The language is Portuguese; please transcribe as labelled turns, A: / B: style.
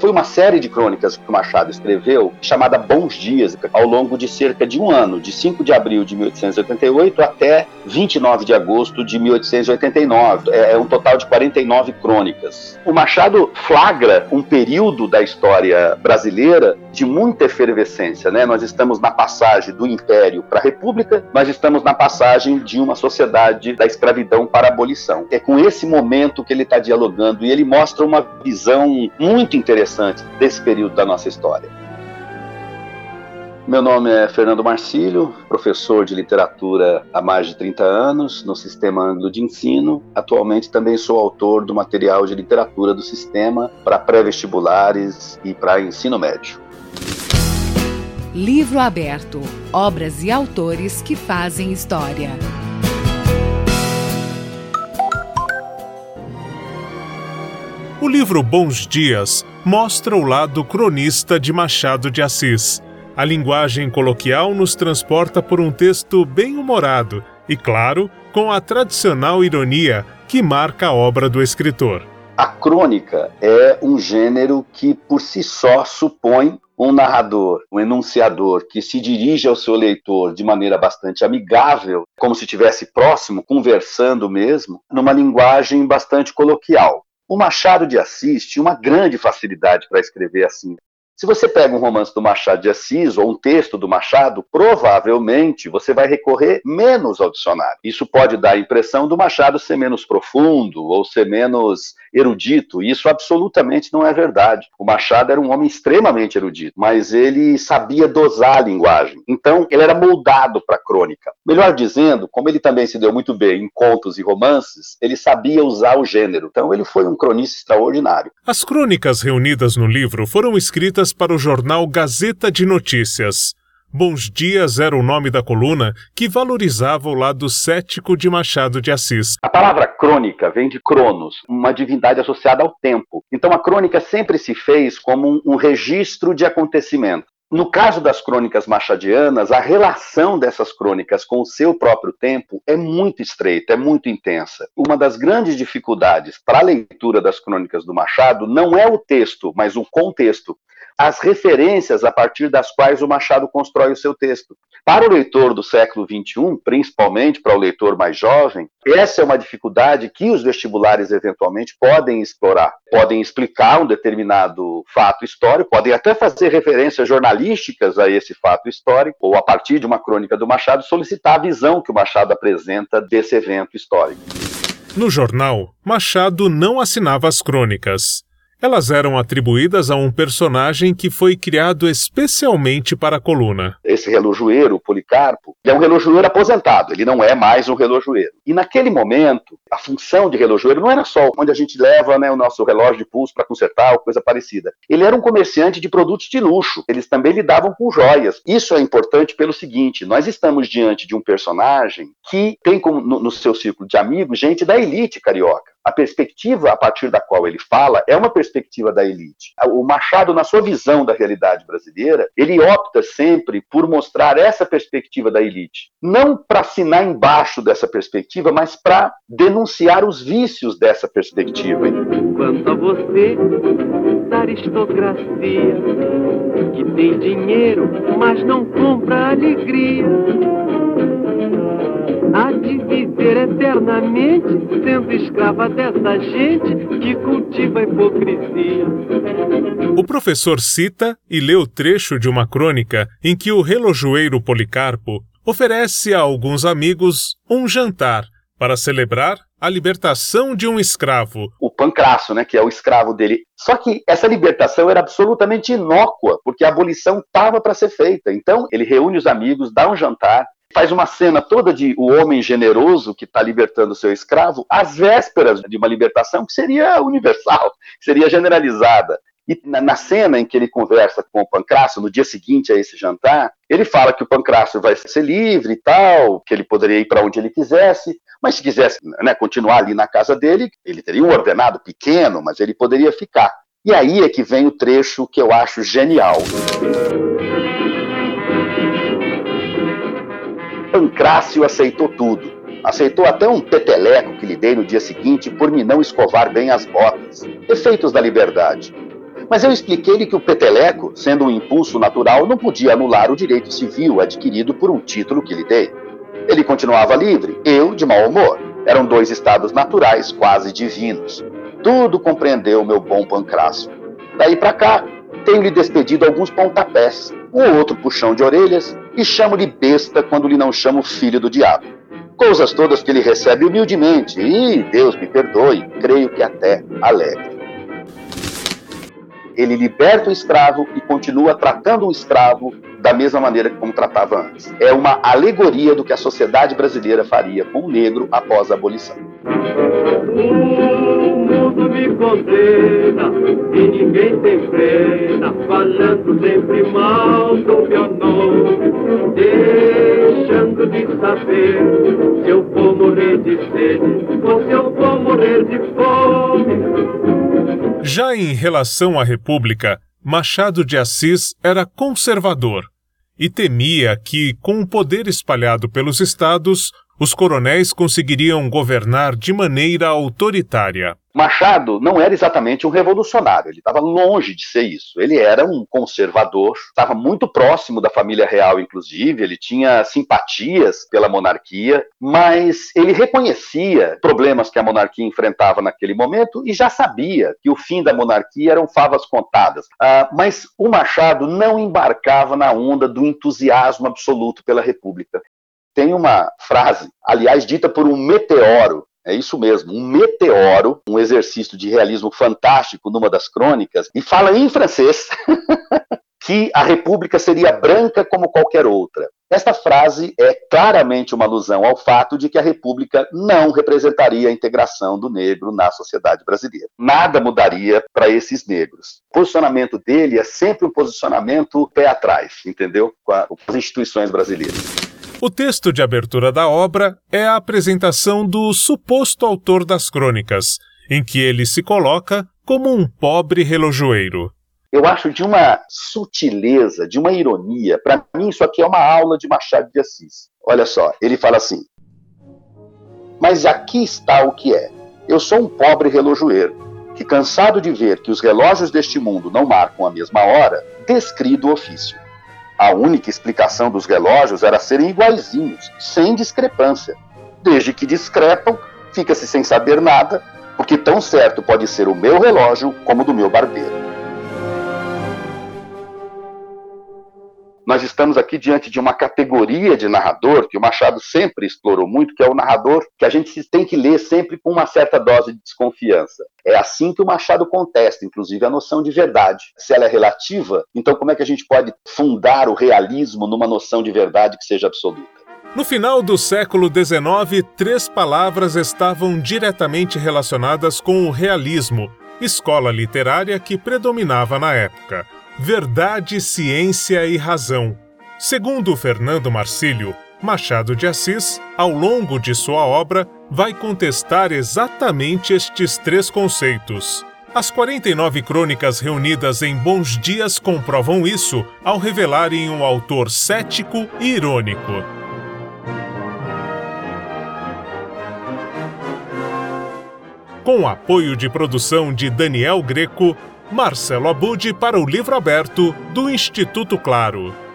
A: Foi uma série de crônicas que o Machado escreveu, chamada Bons Dias, ao longo de cerca de um ano, de 5 de abril de 1888 até 29 de agosto de 1889. É, é um total de 49 crônicas. O Machado flagra um período da história brasileira de muita efervescência. Né? Nós estamos na passagem do Império para a República, nós estamos na passagem de uma sociedade da escravidão para a abolição. É com esse momento que ele está dialogando e ele mostra uma visão muito interessante desse período da nossa história. Meu nome é Fernando Marcílio, professor de literatura há mais de 30 anos no Sistema Anglo de Ensino. Atualmente também sou autor do material de literatura do sistema para pré-vestibulares e para ensino médio.
B: Livro aberto: obras e autores que fazem história.
C: O livro Bons Dias mostra o lado cronista de Machado de Assis a linguagem coloquial nos transporta por um texto bem humorado e, claro, com a tradicional ironia que marca a obra do escritor.
A: A crônica é um gênero que, por si só, supõe um narrador, um enunciador que se dirige ao seu leitor de maneira bastante amigável, como se estivesse próximo, conversando mesmo, numa linguagem bastante coloquial. O Machado de Assis tinha uma grande facilidade para escrever assim. Se você pega um romance do Machado de Assis ou um texto do Machado, provavelmente você vai recorrer menos ao dicionário. Isso pode dar a impressão do Machado ser menos profundo ou ser menos erudito. Isso absolutamente não é verdade. O Machado era um homem extremamente erudito, mas ele sabia dosar a linguagem. Então, ele era moldado para a crônica. Melhor dizendo, como ele também se deu muito bem em contos e romances, ele sabia usar o gênero. Então, ele foi um cronista extraordinário.
C: As crônicas reunidas no livro foram escritas para o jornal Gazeta de Notícias. Bons Dias era o nome da coluna que valorizava o lado cético de Machado de Assis.
A: A palavra crônica vem de Cronos, uma divindade associada ao tempo. Então a crônica sempre se fez como um, registro de acontecimento. No caso das crônicas machadianas, a relação dessas crônicas com o seu próprio tempo é muito estreita, é muito intensa. Uma das grandes dificuldades para a leitura das crônicas do Machado não é o texto, mas o contexto as referências a partir das quais o Machado constrói o seu texto. Para o leitor do século XXI, principalmente para o leitor mais jovem, essa é uma dificuldade que os vestibulares eventualmente podem explorar. Podem explicar um determinado fato histórico, podem até fazer referências jornalísticas a esse fato histórico, ou a partir de uma crônica do Machado, solicitar a visão que o Machado apresenta desse evento histórico.
C: No jornal, Machado não assinava as crônicas. Elas eram atribuídas a um personagem que foi criado especialmente para a coluna.
A: Esse relojoeiro, Policarpo, é um relojoeiro aposentado, ele não é mais um relojoeiro. E naquele momento, a função de relojoeiro não era só onde a gente leva né, o nosso relógio de pulso para consertar ou coisa parecida. Ele era um comerciante de produtos de luxo, eles também lidavam com joias. Isso é importante pelo seguinte: nós estamos diante de um personagem que tem como, no, no seu círculo de amigos gente da elite carioca a perspectiva a partir da qual ele fala é uma perspectiva da elite. O Machado, na sua visão da realidade brasileira, ele opta sempre por mostrar essa perspectiva da elite. Não para assinar embaixo dessa perspectiva, mas para denunciar os vícios dessa perspectiva.
D: Quanto a você, da aristocracia, que tem dinheiro, mas não compra alegria há de viver eternamente sendo escrava dessa gente que cultiva a hipocrisia.
C: O professor cita e lê o trecho de uma crônica em que o relojoeiro Policarpo oferece a alguns amigos um jantar para celebrar a libertação de um escravo.
A: O Pancrasso, né, que é o escravo dele. Só que essa libertação era absolutamente inócua, porque a abolição estava para ser feita. Então, ele reúne os amigos, dá um jantar, faz uma cena toda de o homem generoso que está libertando seu escravo, às vésperas de uma libertação que seria universal, que seria generalizada. E na, na, cena em que ele conversa com o Pancrácio, no dia seguinte a esse jantar, ele fala que o Pancrácio vai ser livre e tal, que ele poderia ir para onde ele quisesse, mas se quisesse né, continuar ali na casa dele, ele teria um ordenado pequeno, mas ele poderia ficar. E aí é que vem o trecho que eu acho genial. Pancrácio aceitou tudo. Aceitou até um peteleco que lhe dei no dia seguinte por me não escovar bem as botas. Efeitos da liberdade. Mas eu expliquei-lhe que o peteleco, sendo um impulso natural, não podia anular o direito civil adquirido por um título que lhe dei. Ele continuava livre, eu de mau humor. Eram dois estados naturais quase divinos. Tudo compreendeu meu bom Pancrácio. Daí para cá, tenho-lhe despedido alguns pontapés, um outro puxão de orelhas, e chamo-lhe besta quando lhe não chamo filho do diabo. Coisas todas que ele recebe humildemente, e, Deus me perdoe, creio que até alegre. Ele liberta o escravo e continua tratando o escravo da mesma maneira como tratava antes. É uma alegoria do que a sociedade brasileira faria com o negro após a abolição.
D: Me condena e ninguém tem pena, falando sempre mal do meu nome, deixando de saber se eu vou morrer de sede ou se eu vou morrer de fome.
C: Já em relação à República, Machado de Assis era conservador e temia que, com o poder espalhado pelos estados, os coronéis conseguiriam governar de maneira autoritária.
A: Machado não era exatamente um revolucionário, ele estava longe de ser isso. Ele era um conservador, estava muito próximo da família real, inclusive, ele tinha simpatias pela monarquia, mas ele reconhecia problemas que a monarquia enfrentava naquele momento e já sabia que o fim da monarquia eram favas contadas. Ah, mas o Machado não embarcava na onda do entusiasmo absoluto pela República. Tem uma frase, aliás, dita por um meteoro, é isso mesmo, um meteoro, um exercício de realismo fantástico numa das crônicas, e fala em francês que a república seria branca como qualquer outra. Esta frase é claramente uma alusão ao fato de que a república não representaria a integração do negro na sociedade brasileira. Nada mudaria para esses negros. O posicionamento dele é sempre um posicionamento pé atrás, entendeu? Com as instituições brasileiras.
C: O texto de abertura da obra é a apresentação do suposto autor das crônicas, em que ele se coloca como um pobre relojoeiro.
A: Eu acho de uma sutileza, de uma ironia. Para mim, isso aqui é uma aula de Machado de Assis. Olha só, ele fala assim: Mas aqui está o que é. Eu sou um pobre relojoeiro, que, cansado de ver que os relógios deste mundo não marcam a mesma hora, descri do ofício. A única explicação dos relógios era serem iguaizinhos, sem discrepância. Desde que discrepam, fica-se sem saber nada, porque tão certo pode ser o meu relógio como o do meu barbeiro. Nós estamos aqui diante de uma categoria de narrador que o Machado sempre explorou muito, que é o narrador que a gente tem que ler sempre com uma certa dose de desconfiança. É assim que o Machado contesta, inclusive, a noção de verdade. Se ela é relativa, então como é que a gente pode fundar o realismo numa noção de verdade que seja absoluta?
C: No final do século XIX, três palavras estavam diretamente relacionadas com o realismo, escola literária que predominava na época Verdade, Ciência e Razão. Segundo Fernando Marcílio, Machado de Assis, ao longo de sua obra, vai contestar exatamente estes três conceitos. As 49 crônicas reunidas em Bons Dias comprovam isso ao revelarem um autor cético e irônico. Com apoio de produção de Daniel Greco, Marcelo Abud para o livro aberto do Instituto Claro.